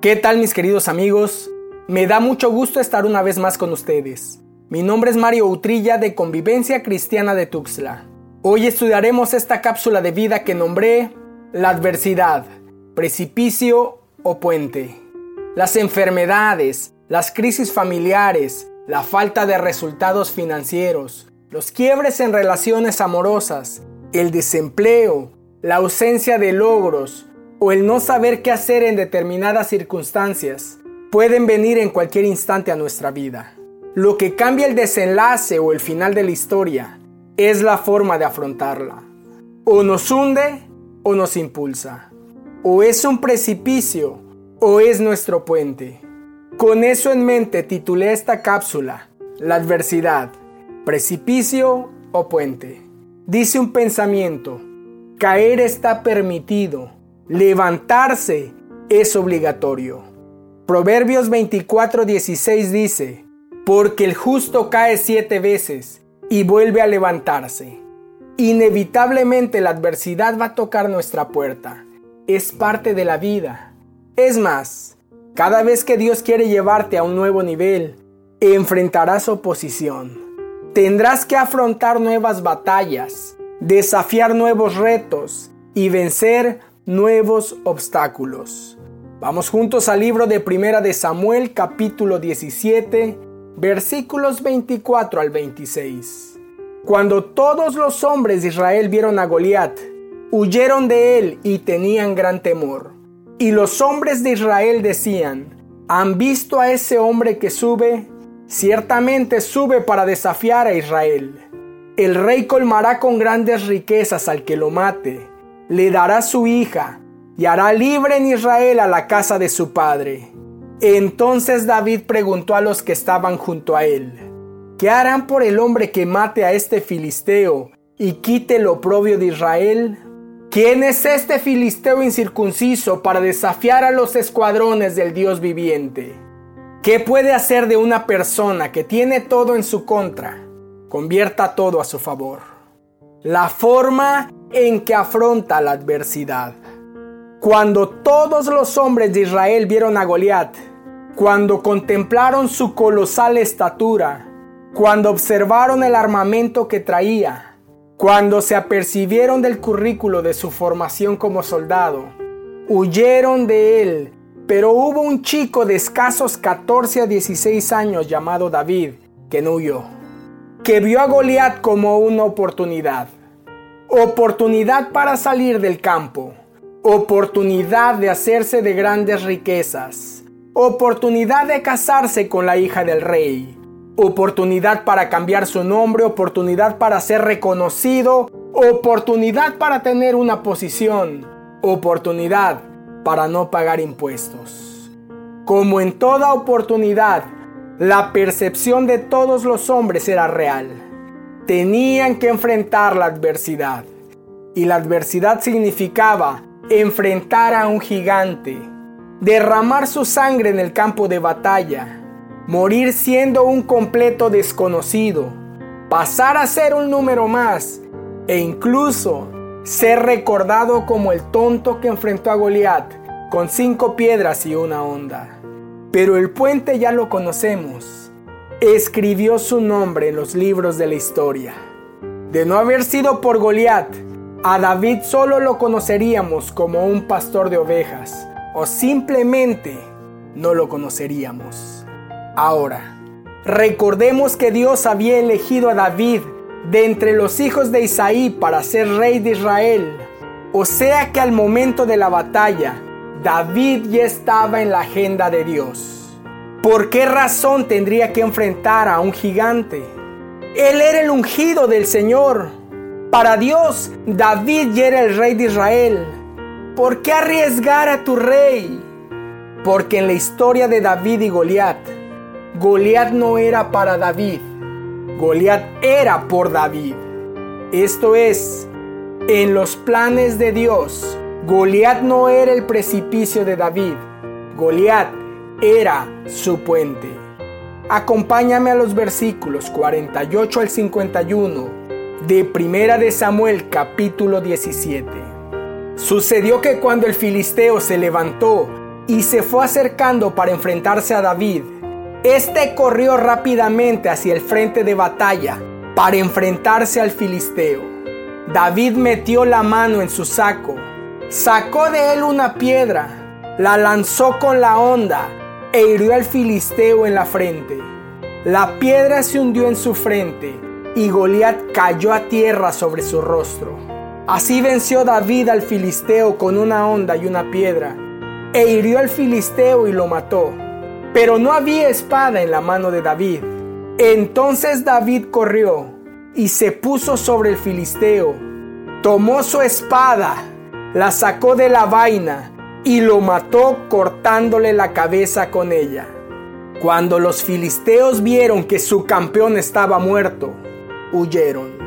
¿Qué tal mis queridos amigos? Me da mucho gusto estar una vez más con ustedes. Mi nombre es Mario Utrilla de Convivencia Cristiana de Tuxtla. Hoy estudiaremos esta cápsula de vida que nombré La adversidad, precipicio o puente. Las enfermedades, las crisis familiares, la falta de resultados financieros, los quiebres en relaciones amorosas, el desempleo, la ausencia de logros, o el no saber qué hacer en determinadas circunstancias pueden venir en cualquier instante a nuestra vida. Lo que cambia el desenlace o el final de la historia es la forma de afrontarla. O nos hunde o nos impulsa. O es un precipicio o es nuestro puente. Con eso en mente titulé esta cápsula, La adversidad, precipicio o puente. Dice un pensamiento, caer está permitido levantarse es obligatorio. Proverbios 24:16 dice, porque el justo cae siete veces y vuelve a levantarse. Inevitablemente la adversidad va a tocar nuestra puerta. Es parte de la vida. Es más, cada vez que Dios quiere llevarte a un nuevo nivel, enfrentarás oposición. Tendrás que afrontar nuevas batallas, desafiar nuevos retos y vencer nuevos obstáculos. Vamos juntos al libro de Primera de Samuel capítulo 17 versículos 24 al 26. Cuando todos los hombres de Israel vieron a Goliat, huyeron de él y tenían gran temor. Y los hombres de Israel decían, ¿han visto a ese hombre que sube? Ciertamente sube para desafiar a Israel. El rey colmará con grandes riquezas al que lo mate le dará su hija y hará libre en Israel a la casa de su padre. Entonces David preguntó a los que estaban junto a él, ¿qué harán por el hombre que mate a este filisteo y quite el oprobio de Israel? ¿Quién es este filisteo incircunciso para desafiar a los escuadrones del Dios viviente? ¿Qué puede hacer de una persona que tiene todo en su contra? Convierta todo a su favor. La forma en que afronta la adversidad. Cuando todos los hombres de Israel vieron a Goliat, cuando contemplaron su colosal estatura, cuando observaron el armamento que traía, cuando se apercibieron del currículo de su formación como soldado, huyeron de él, pero hubo un chico de escasos 14 a 16 años llamado David que no huyó, que vio a Goliat como una oportunidad oportunidad para salir del campo, oportunidad de hacerse de grandes riquezas, oportunidad de casarse con la hija del rey, oportunidad para cambiar su nombre, oportunidad para ser reconocido, oportunidad para tener una posición, oportunidad para no pagar impuestos. Como en toda oportunidad, la percepción de todos los hombres era real tenían que enfrentar la adversidad. Y la adversidad significaba enfrentar a un gigante, derramar su sangre en el campo de batalla, morir siendo un completo desconocido, pasar a ser un número más e incluso ser recordado como el tonto que enfrentó a Goliat con cinco piedras y una onda. Pero el puente ya lo conocemos escribió su nombre en los libros de la historia. De no haber sido por Goliat, a David solo lo conoceríamos como un pastor de ovejas o simplemente no lo conoceríamos. Ahora, recordemos que Dios había elegido a David de entre los hijos de Isaí para ser rey de Israel. O sea que al momento de la batalla, David ya estaba en la agenda de Dios. ¿Por qué razón tendría que enfrentar a un gigante? Él era el ungido del Señor. Para Dios, David ya era el rey de Israel. ¿Por qué arriesgar a tu rey? Porque en la historia de David y Goliat, Goliat no era para David, Goliat era por David. Esto es, en los planes de Dios, Goliat no era el precipicio de David, Goliat era su puente. Acompáñame a los versículos 48 al 51 de Primera de Samuel capítulo 17. Sucedió que cuando el filisteo se levantó y se fue acercando para enfrentarse a David. Este corrió rápidamente hacia el frente de batalla para enfrentarse al filisteo. David metió la mano en su saco, sacó de él una piedra, la lanzó con la honda e hirió al filisteo en la frente. La piedra se hundió en su frente y Goliat cayó a tierra sobre su rostro. Así venció David al filisteo con una honda y una piedra, e hirió al filisteo y lo mató. Pero no había espada en la mano de David. Entonces David corrió y se puso sobre el filisteo, tomó su espada, la sacó de la vaina y lo mató cortándole la cabeza con ella. Cuando los filisteos vieron que su campeón estaba muerto, huyeron.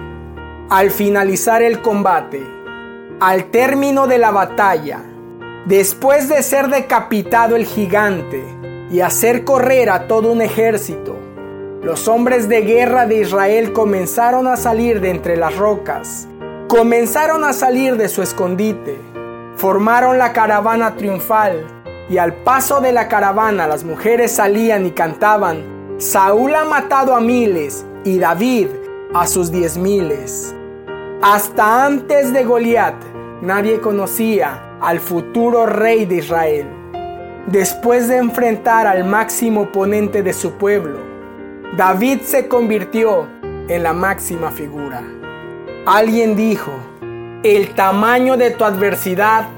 Al finalizar el combate, al término de la batalla, después de ser decapitado el gigante y hacer correr a todo un ejército, los hombres de guerra de Israel comenzaron a salir de entre las rocas, comenzaron a salir de su escondite, formaron la caravana triunfal y al paso de la caravana las mujeres salían y cantaban, Saúl ha matado a miles y David a sus diez miles. Hasta antes de Goliat, nadie conocía al futuro rey de Israel. Después de enfrentar al máximo oponente de su pueblo, David se convirtió en la máxima figura. Alguien dijo, el tamaño de tu adversidad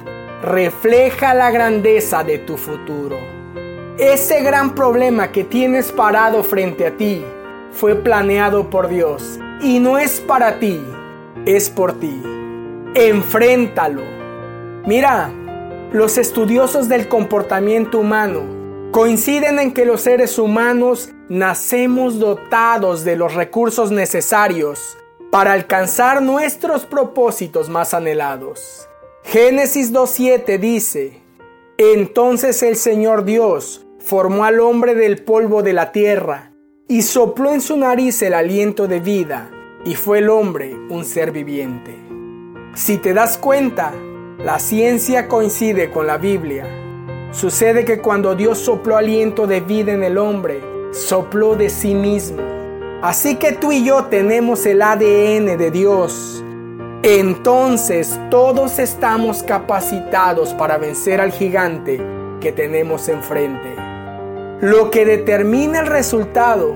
refleja la grandeza de tu futuro. Ese gran problema que tienes parado frente a ti fue planeado por Dios y no es para ti, es por ti. Enfréntalo. Mira, los estudiosos del comportamiento humano coinciden en que los seres humanos nacemos dotados de los recursos necesarios para alcanzar nuestros propósitos más anhelados. Génesis 2.7 dice, Entonces el Señor Dios formó al hombre del polvo de la tierra y sopló en su nariz el aliento de vida, y fue el hombre un ser viviente. Si te das cuenta, la ciencia coincide con la Biblia. Sucede que cuando Dios sopló aliento de vida en el hombre, sopló de sí mismo. Así que tú y yo tenemos el ADN de Dios. Entonces todos estamos capacitados para vencer al gigante que tenemos enfrente. Lo que determina el resultado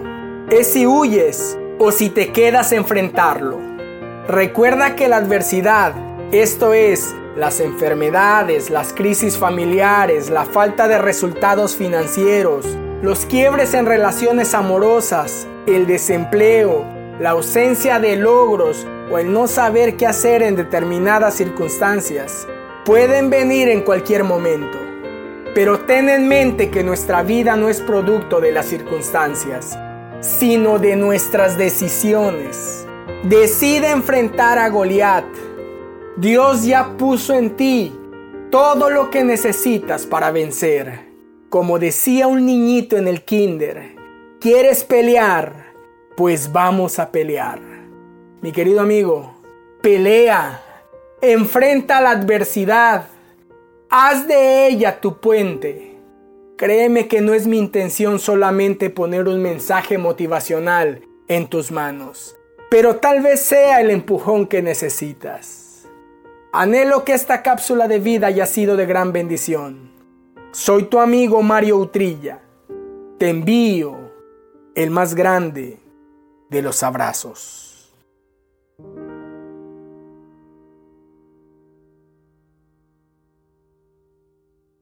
es si huyes o si te quedas a enfrentarlo. Recuerda que la adversidad, esto es, las enfermedades, las crisis familiares, la falta de resultados financieros, los quiebres en relaciones amorosas, el desempleo, la ausencia de logros o el no saber qué hacer en determinadas circunstancias, pueden venir en cualquier momento. Pero ten en mente que nuestra vida no es producto de las circunstancias, sino de nuestras decisiones. Decide enfrentar a Goliat. Dios ya puso en ti todo lo que necesitas para vencer. Como decía un niñito en el kinder, ¿quieres pelear? Pues vamos a pelear. Mi querido amigo, pelea, enfrenta la adversidad Haz de ella tu puente. Créeme que no es mi intención solamente poner un mensaje motivacional en tus manos, pero tal vez sea el empujón que necesitas. Anhelo que esta cápsula de vida haya sido de gran bendición. Soy tu amigo Mario Utrilla. Te envío el más grande de los abrazos.